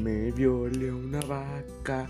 Me violé una vaca.